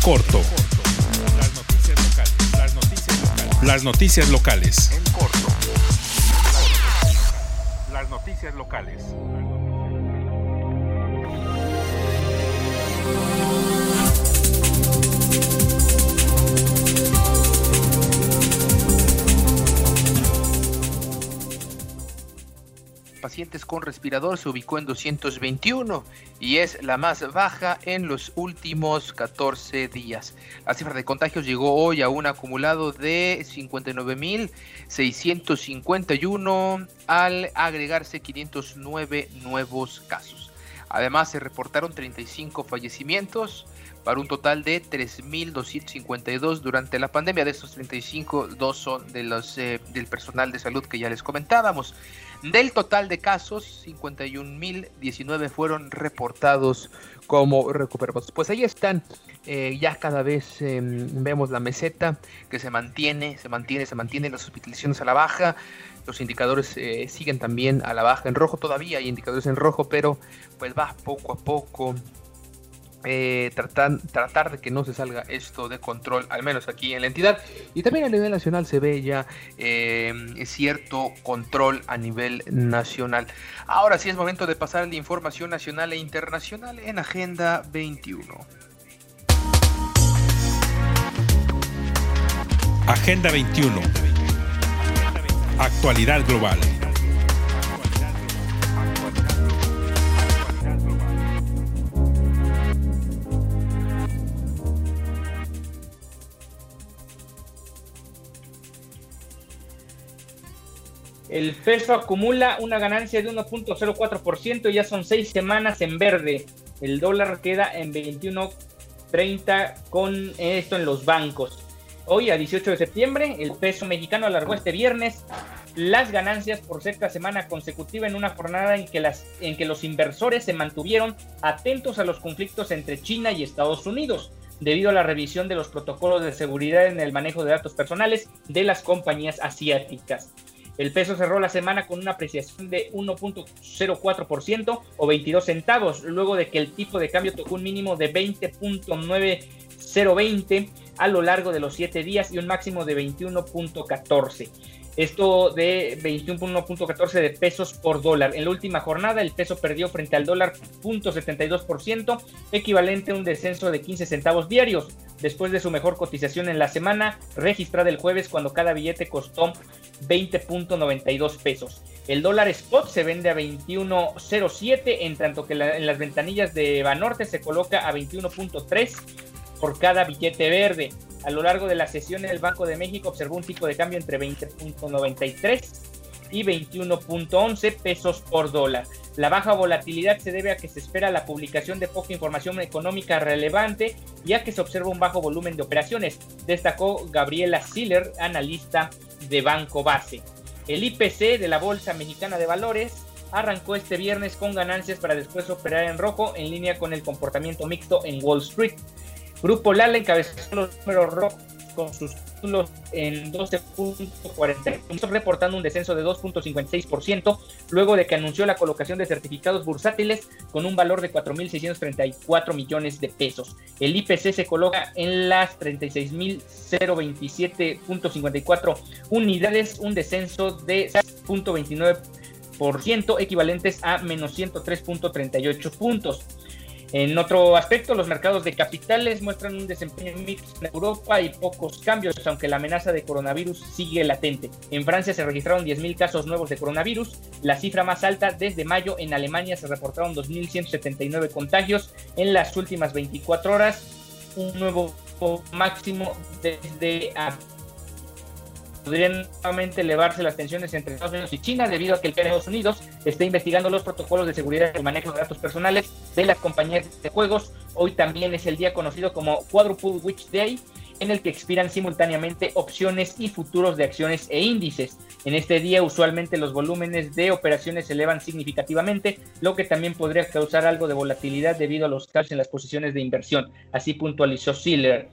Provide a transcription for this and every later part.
Corto. Las noticias locales. Las noticias locales. Las noticias locales. En corto. Las noticias locales. Pacientes con respirador se ubicó en 221 y es la más baja en los últimos 14 días. La cifra de contagios llegó hoy a un acumulado de 59.651 al agregarse 509 nuevos casos. Además se reportaron 35 fallecimientos para un total de 3.252 durante la pandemia. De estos 35, dos son de los, eh, del personal de salud que ya les comentábamos. Del total de casos, 51.019 fueron reportados como recuperados. Pues ahí están, eh, ya cada vez eh, vemos la meseta que se mantiene, se mantiene, se mantiene, las hospitalizaciones a la baja, los indicadores eh, siguen también a la baja en rojo, todavía hay indicadores en rojo, pero pues va poco a poco eh, tratar, tratar de que no se salga esto de control, al menos aquí en la entidad. Y también a nivel nacional se ve ya eh, cierto control a nivel nacional. Ahora sí es momento de pasar a la información nacional e internacional en Agenda 21. Agenda 21. Actualidad global. El peso acumula una ganancia de 1.04% y ya son seis semanas en verde. El dólar queda en 21.30 con esto en los bancos. Hoy, a 18 de septiembre, el peso mexicano alargó este viernes las ganancias por sexta semana consecutiva en una jornada en que, las, en que los inversores se mantuvieron atentos a los conflictos entre China y Estados Unidos debido a la revisión de los protocolos de seguridad en el manejo de datos personales de las compañías asiáticas. El peso cerró la semana con una apreciación de 1.04% o 22 centavos, luego de que el tipo de cambio tocó un mínimo de 20.9020 a lo largo de los 7 días y un máximo de 21.14. Esto de 21.14 de pesos por dólar. En la última jornada el peso perdió frente al dólar 0.72%, equivalente a un descenso de 15 centavos diarios, después de su mejor cotización en la semana registrada el jueves cuando cada billete costó 20.92 pesos. El dólar spot se vende a 21.07, en tanto que en las ventanillas de Banorte se coloca a 21.3 por cada billete verde. A lo largo de la sesión el Banco de México observó un tipo de cambio entre 20.93 y 21.11 pesos por dólar. La baja volatilidad se debe a que se espera la publicación de poca información económica relevante y a que se observa un bajo volumen de operaciones, destacó Gabriela Siller, analista de Banco Base. El IPC de la Bolsa Mexicana de Valores arrancó este viernes con ganancias para después operar en rojo en línea con el comportamiento mixto en Wall Street. Grupo Lala encabezó los números rojos con sus títulos en 12.40, reportando un descenso de 2.56%, luego de que anunció la colocación de certificados bursátiles con un valor de 4.634 millones de pesos. El IPC se coloca en las 36.027.54 unidades, un descenso de 6.29%, equivalentes a menos 103.38 puntos. En otro aspecto, los mercados de capitales muestran un desempeño mixto en Europa y pocos cambios, aunque la amenaza de coronavirus sigue latente. En Francia se registraron 10.000 casos nuevos de coronavirus, la cifra más alta desde mayo. En Alemania se reportaron 2.179 contagios en las últimas 24 horas, un nuevo máximo desde podrían nuevamente elevarse las tensiones entre Estados Unidos y China debido a que el Estados Unidos está investigando los protocolos de seguridad y manejo de datos personales de las compañías de juegos. Hoy también es el día conocido como Quadruple Witch Day, en el que expiran simultáneamente opciones y futuros de acciones e índices. En este día usualmente los volúmenes de operaciones se elevan significativamente, lo que también podría causar algo de volatilidad debido a los cambios en las posiciones de inversión. Así puntualizó Siller.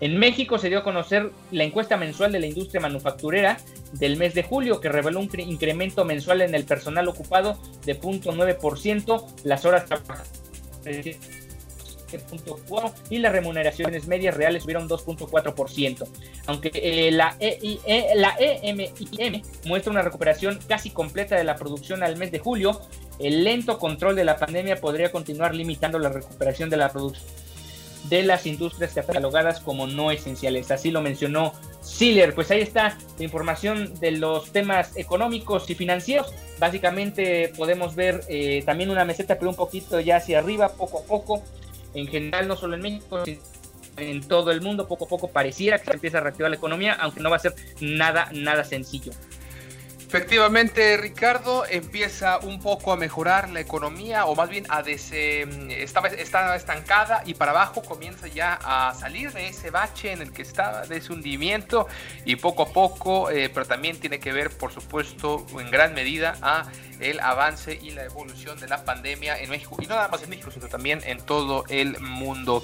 En México se dio a conocer la encuesta mensual de la industria manufacturera del mes de julio, que reveló un incremento mensual en el personal ocupado de 0.9%, las horas trabajadas y las remuneraciones medias reales subieron 2.4%. Aunque eh, la, EIE, la EMIM muestra una recuperación casi completa de la producción al mes de julio, el lento control de la pandemia podría continuar limitando la recuperación de la producción de las industrias catalogadas como no esenciales. Así lo mencionó Siller. Pues ahí está la información de los temas económicos y financieros. Básicamente podemos ver eh, también una meseta, pero un poquito ya hacia arriba, poco a poco. En general, no solo en México, sino en todo el mundo, poco a poco pareciera que empieza a reactivar la economía, aunque no va a ser nada, nada sencillo. Efectivamente, Ricardo, empieza un poco a mejorar la economía, o más bien a estaba, estaba estancada y para abajo comienza ya a salir de ese bache en el que estaba, de ese hundimiento, y poco a poco, eh, pero también tiene que ver, por supuesto, en gran medida a el avance y la evolución de la pandemia en México, y no nada más en México, sino también en todo el mundo.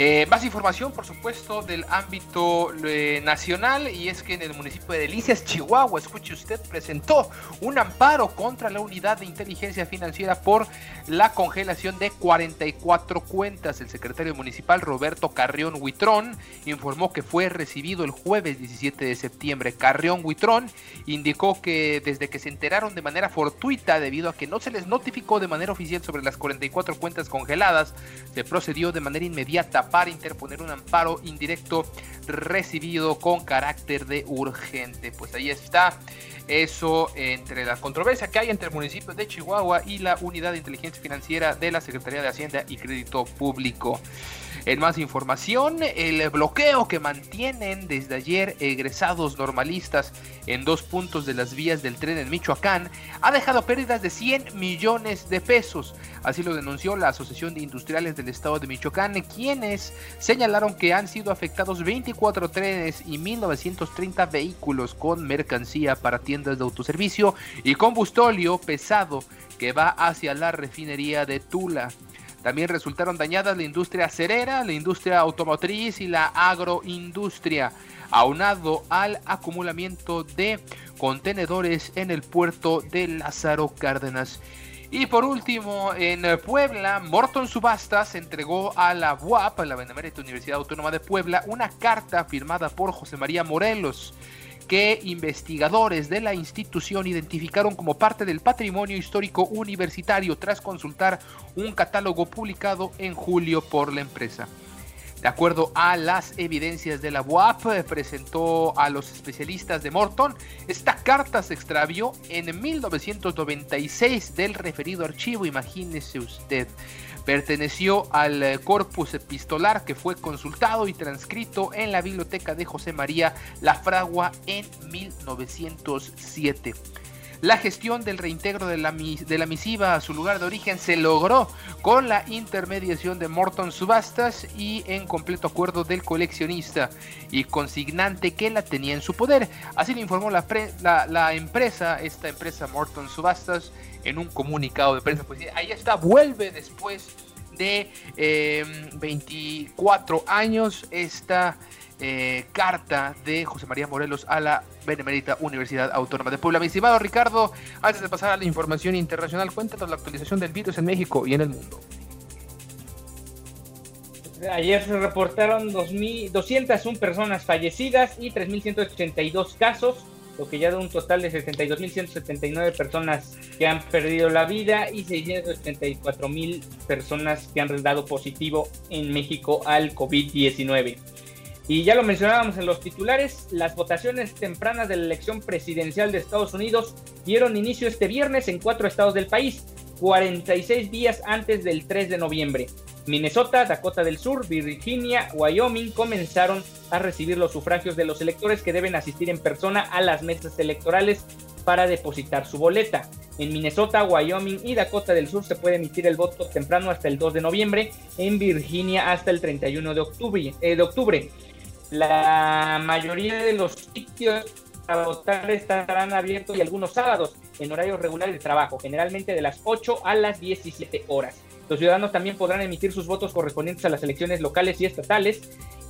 Eh, más información, por supuesto, del ámbito eh, nacional y es que en el municipio de Delicias, Chihuahua, escuche usted, presentó un amparo contra la unidad de inteligencia financiera por la congelación de 44 cuentas. El secretario municipal Roberto Carrión Huitrón informó que fue recibido el jueves 17 de septiembre. Carrión Huitrón indicó que desde que se enteraron de manera fortuita debido a que no se les notificó de manera oficial sobre las 44 cuentas congeladas, se procedió de manera inmediata para interponer un amparo indirecto recibido con carácter de urgente. Pues ahí está eso entre la controversia que hay entre el municipio de Chihuahua y la Unidad de Inteligencia Financiera de la Secretaría de Hacienda y Crédito Público. En más información, el bloqueo que mantienen desde ayer egresados normalistas en dos puntos de las vías del tren en Michoacán ha dejado pérdidas de 100 millones de pesos. Así lo denunció la Asociación de Industriales del Estado de Michoacán, quienes señalaron que han sido afectados 24 trenes y 1930 vehículos con mercancía para tiendas de autoservicio y combustóleo pesado que va hacia la refinería de Tula. También resultaron dañadas la industria acerera, la industria automotriz y la agroindustria, aunado al acumulamiento de contenedores en el puerto de Lázaro Cárdenas. Y por último, en Puebla, Morton Subastas entregó a la UAP, a la Benemérita Universidad Autónoma de Puebla, una carta firmada por José María Morelos, que investigadores de la institución identificaron como parte del patrimonio histórico universitario tras consultar un catálogo publicado en julio por la empresa. De acuerdo a las evidencias de la UAP, presentó a los especialistas de Morton, esta carta se extravió en 1996 del referido archivo, imagínese usted perteneció al eh, corpus epistolar que fue consultado y transcrito en la biblioteca de José María La Fragua en 1907. La gestión del reintegro de la, misiva a su lugar de origen se logró con la intermediación de Morton Subastas y en completo acuerdo del coleccionista y consignante que la tenía en su poder. Así lo informó la, la empresa, esta empresa Morton Subastas, en un comunicado de prensa. Pues ahí está, vuelve después de 24 em, años esta eh, carta de José María Morelos a la Benemérita Universidad Autónoma de Puebla. Mi estimado Ricardo, antes de pasar a la información internacional, cuéntanos la actualización del virus en México y en el mundo. Ayer se reportaron 201 personas fallecidas y 3.182 casos lo que ya da un total de 72.179 personas que han perdido la vida y 684.000 personas que han dado positivo en México al COVID-19. Y ya lo mencionábamos en los titulares, las votaciones tempranas de la elección presidencial de Estados Unidos dieron inicio este viernes en cuatro estados del país, 46 días antes del 3 de noviembre. Minnesota, Dakota del Sur, Virginia, Wyoming comenzaron a recibir los sufragios de los electores que deben asistir en persona a las mesas electorales para depositar su boleta. En Minnesota, Wyoming y Dakota del Sur se puede emitir el voto temprano hasta el 2 de noviembre, en Virginia hasta el 31 de octubre. Eh, de octubre. La mayoría de los sitios para votar estarán abiertos y algunos sábados en horarios regulares de trabajo, generalmente de las 8 a las 17 horas. Los ciudadanos también podrán emitir sus votos correspondientes a las elecciones locales y estatales.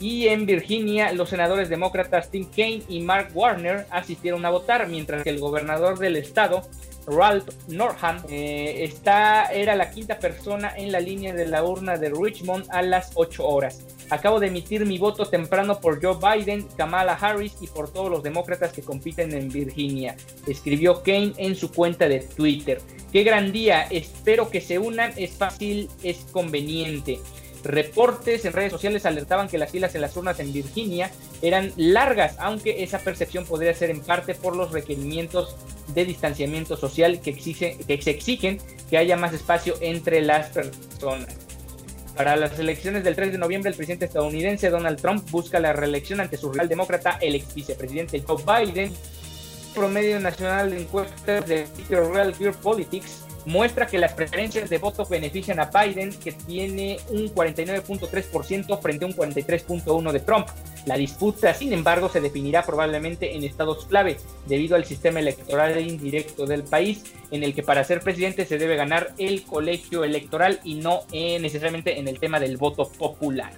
Y en Virginia, los senadores demócratas Tim Kaine y Mark Warner asistieron a votar, mientras que el gobernador del estado, Ralph Northam, eh, está, era la quinta persona en la línea de la urna de Richmond a las 8 horas. Acabo de emitir mi voto temprano por Joe Biden, Kamala Harris y por todos los demócratas que compiten en Virginia, escribió Kane en su cuenta de Twitter. Qué gran día, espero que se unan, es fácil, es conveniente. Reportes en redes sociales alertaban que las filas en las urnas en Virginia eran largas, aunque esa percepción podría ser en parte por los requerimientos de distanciamiento social que, que se exigen que haya más espacio entre las personas. Para las elecciones del 3 de noviembre, el presidente estadounidense Donald Trump busca la reelección ante su rival demócrata, el ex vicepresidente Joe Biden. Promedio nacional de encuestas de Real Gear Politics muestra que las preferencias de voto benefician a Biden, que tiene un 49.3% frente a un 43.1% de Trump. La disputa, sin embargo, se definirá probablemente en estados clave, debido al sistema electoral indirecto del país, en el que para ser presidente se debe ganar el colegio electoral y no eh, necesariamente en el tema del voto popular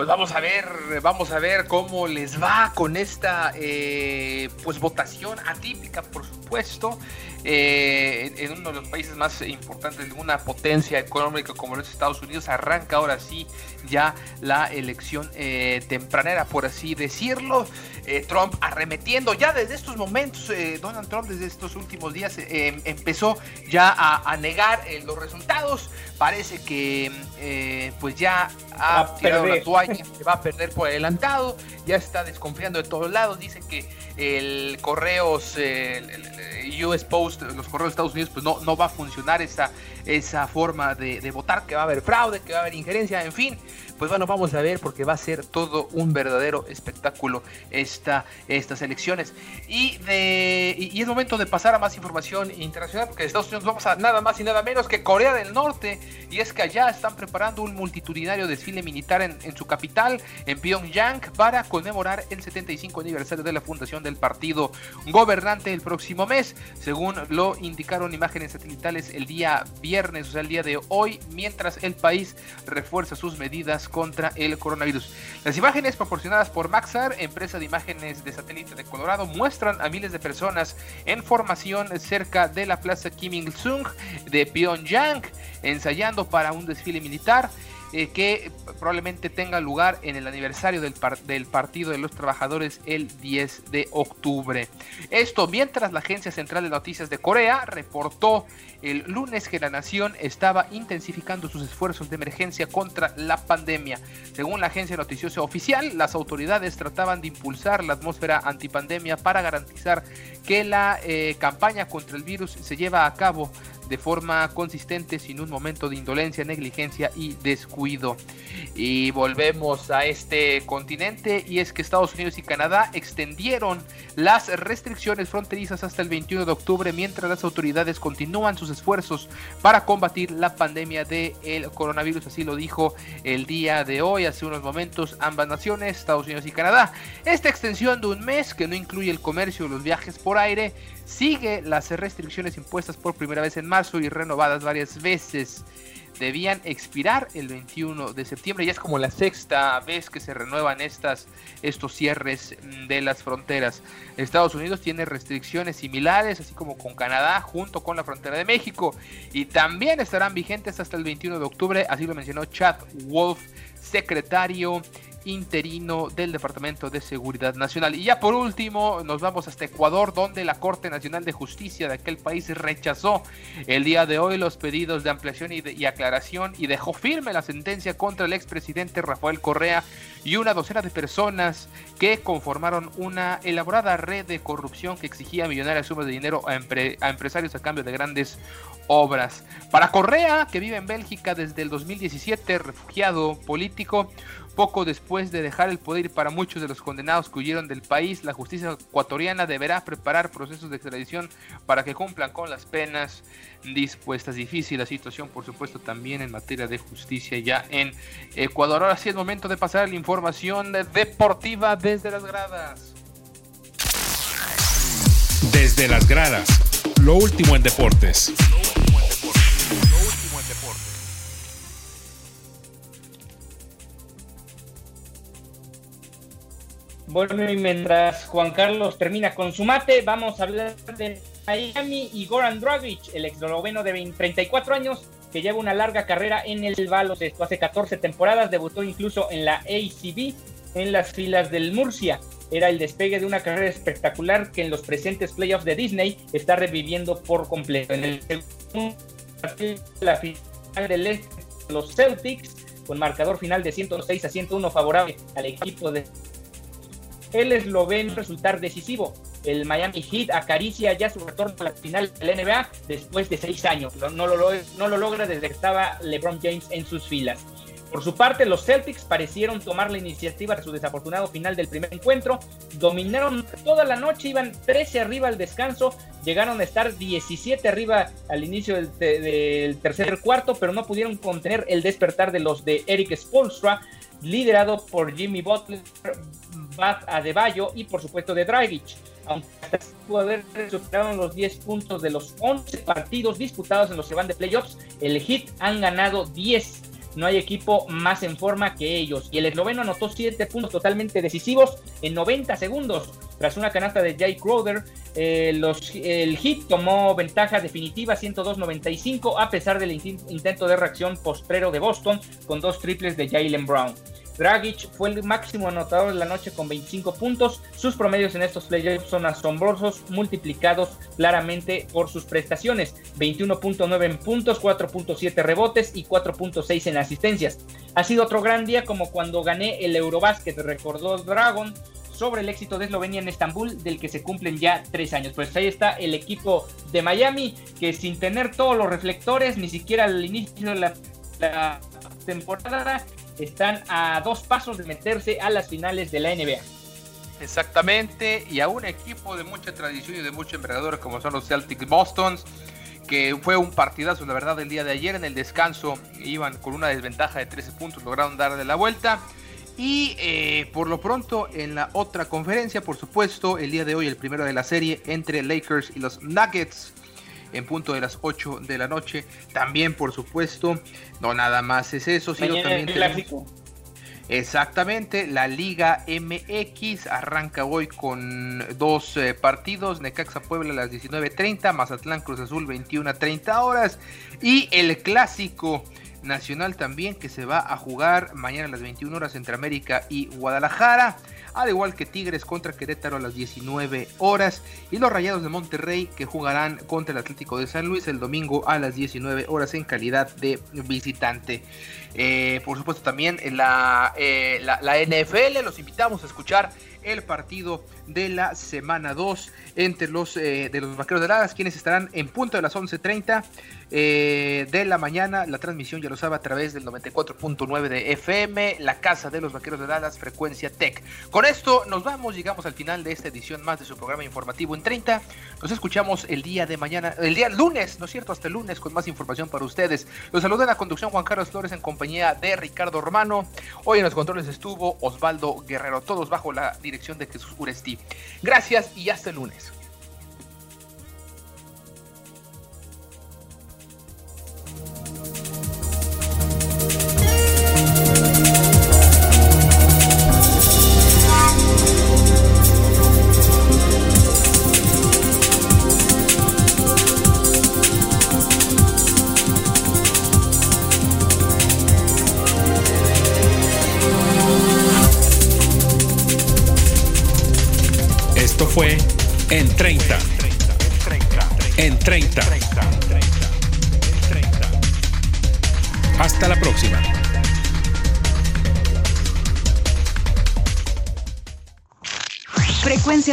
pues vamos a ver, vamos a ver cómo les va con esta eh, pues votación atípica, por supuesto, eh, en uno de los países más importantes de una potencia económica como los Estados Unidos. Arranca ahora sí ya la elección eh, tempranera, por así decirlo. Trump arremetiendo ya desde estos momentos, Donald Trump desde estos últimos días empezó ya a, negar los resultados. Parece que pues ya ha tirado la toalla se va a perder por adelantado, ya está desconfiando de todos lados, dice que el correos, el, US Post, los correos de Estados Unidos, pues no, no va a funcionar esa, esa forma de, votar, que va a haber fraude, que va a haber injerencia, en fin, pues bueno, vamos a ver porque va a ser todo un verdadero espectáculo esta, estas elecciones. Y, de, y, es momento de pasar a más información internacional porque Estados Unidos vamos a nada más y nada menos que Corea del Norte. Y es que allá están preparando un multitudinario desfile militar en, en su capital, en Pyongyang, para conmemorar el 75 aniversario de la fundación del partido gobernante el próximo mes, según lo indicaron imágenes satelitales el día viernes, o sea, el día de hoy, mientras el país refuerza sus medidas contra el coronavirus. Las imágenes proporcionadas por Maxar, empresa de imágenes de satélite de Colorado, muestran a miles de personas en formación cerca de la plaza Kim Il-sung de Pyongyang, ensayando para un desfile militar. Eh, que probablemente tenga lugar en el aniversario del, del, Partido de los Trabajadores el 10 de octubre. Esto mientras la Agencia Central de Noticias de Corea reportó el lunes que la nación estaba intensificando sus esfuerzos de emergencia contra la pandemia. Según la agencia noticiosa oficial, las autoridades trataban de impulsar la atmósfera antipandemia para garantizar que la eh, campaña contra el virus se lleva a cabo de forma consistente sin un momento de indolencia, negligencia y descuido. Y volvemos a este continente y es que Estados Unidos y Canadá extendieron las restricciones fronterizas hasta el 21 de octubre mientras las autoridades continúan sus esfuerzos para combatir la pandemia del el coronavirus, así lo dijo el día de hoy, hace unos momentos, ambas naciones, Estados Unidos y Canadá. Esta extensión de un mes que no incluye el comercio o los viajes por aire sigue las restricciones impuestas por primera vez en marzo y renovadas varias veces. Debían expirar el 21 de septiembre. Ya es como la sexta vez que se renuevan estas, estos cierres de las fronteras. Estados Unidos tiene restricciones similares, así como con Canadá, junto con la frontera de México. Y también estarán vigentes hasta el 21 de octubre, así lo mencionó Chad Wolf, secretario interino del Departamento de Seguridad Nacional. Y ya por último, nos vamos hasta Ecuador, donde la Corte Nacional de Justicia de aquel país rechazó el día de hoy los pedidos de ampliación y, aclaración y dejó firme la sentencia contra el expresidente Rafael Correa y una docena de personas que conformaron una elaborada red de corrupción que exigía millonarias sumas de dinero a empresarios a cambio de grandes obras. Para Correa, que vive en Bélgica desde el 2017, refugiado político, poco después de dejar el poder para muchos de los condenados que huyeron del país, la justicia ecuatoriana deberá preparar procesos de extradición para que cumplan con las penas dispuestas. Difícil la situación, por supuesto, también en materia de justicia ya en Ecuador. Ahora sí es momento de pasar la información deportiva desde las gradas. Desde las gradas, lo último en deportes. Bueno, y mientras Juan Carlos termina con su mate, vamos a hablar de Miami y Goran Dragic, el ex esloveno de 34 años, que lleva una larga carrera en el baloncesto. Hace 14 temporadas debutó incluso en la ACB, en las filas del Murcia. Era el despegue de una carrera espectacular que en los presentes playoffs de Disney está reviviendo por completo. En el segundo la final del este, los Celtics, con marcador final de 106 a 101 favorable al equipo de el esloveno resultar decisivo. El Miami Heat acaricia ya su retorno a la final de la NBA después de seis años. No lo, no lo logra desde que estaba LeBron James en sus filas. Por su parte, los Celtics parecieron tomar la iniciativa de su desafortunado final del primer encuentro. Dominaron toda la noche, iban 13 arriba al descanso, llegaron a estar 17 arriba al inicio del, del tercer cuarto, pero no pudieron contener el despertar de los de Eric Spolstra, liderado por Jimmy Butler, Bad Adebayo y por supuesto de Dragic. Aunque pudo haber superado los 10 puntos de los 11 partidos disputados en los que van de playoffs, el Heat han ganado 10 no hay equipo más en forma que ellos. Y el esloveno anotó 7 puntos totalmente decisivos en 90 segundos. Tras una canasta de Jay Crowder, eh, el Heat tomó ventaja definitiva 102-95 a pesar del intento de reacción postrero de Boston con dos triples de Jalen Brown. Dragic fue el máximo anotador de la noche con 25 puntos. Sus promedios en estos playoffs son asombrosos, multiplicados claramente por sus prestaciones. 21.9 en puntos, 4.7 rebotes y 4.6 en asistencias. Ha sido otro gran día como cuando gané el Eurobasket, recordó Dragon sobre el éxito de Eslovenia en Estambul, del que se cumplen ya tres años. Pues ahí está el equipo de Miami, que sin tener todos los reflectores, ni siquiera al inicio de la, la temporada, están a dos pasos de meterse a las finales de la NBA. Exactamente, y a un equipo de mucha tradición y de mucha envergadura como son los Celtics Boston, que fue un partidazo, la verdad, el día de ayer en el descanso iban con una desventaja de 13 puntos, lograron darle la vuelta. Y eh, por lo pronto en la otra conferencia, por supuesto, el día de hoy el primero de la serie entre Lakers y los Nuggets en punto de las 8 de la noche. También, por supuesto, no nada más es eso, sino también clásico. Exactamente, la Liga MX arranca hoy con dos eh, partidos, Necaxa Puebla a las 19.30, Mazatlán Cruz Azul 21.30 horas y el clásico nacional también que se va a jugar mañana a las 21 horas entre América y Guadalajara al igual que Tigres contra Querétaro a las 19 horas y los Rayados de Monterrey que jugarán contra el Atlético de San Luis el domingo a las 19 horas en calidad de visitante. Eh, por supuesto también en la, eh, la, la NFL los invitamos a escuchar el partido de la semana 2 entre los eh, de los vaqueros de Dallas, quienes estarán en punto de las 11:30 eh, de la mañana. La transmisión ya lo sabe a través del 94.9 de FM, la casa de los vaqueros de Dallas, frecuencia Tech. Con esto nos vamos, llegamos al final de esta edición más de su programa informativo en 30. Nos escuchamos el día de mañana, el día lunes, ¿no es cierto? Hasta el lunes con más información para ustedes. Los saluda la conducción Juan Carlos Flores en compañía de Ricardo Romano. Hoy en los controles estuvo Osvaldo Guerrero, todos bajo la dirección de Jesús Uresti. Gracias y hasta el lunes.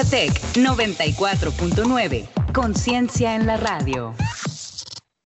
Tech 94.9. Conciencia en la radio.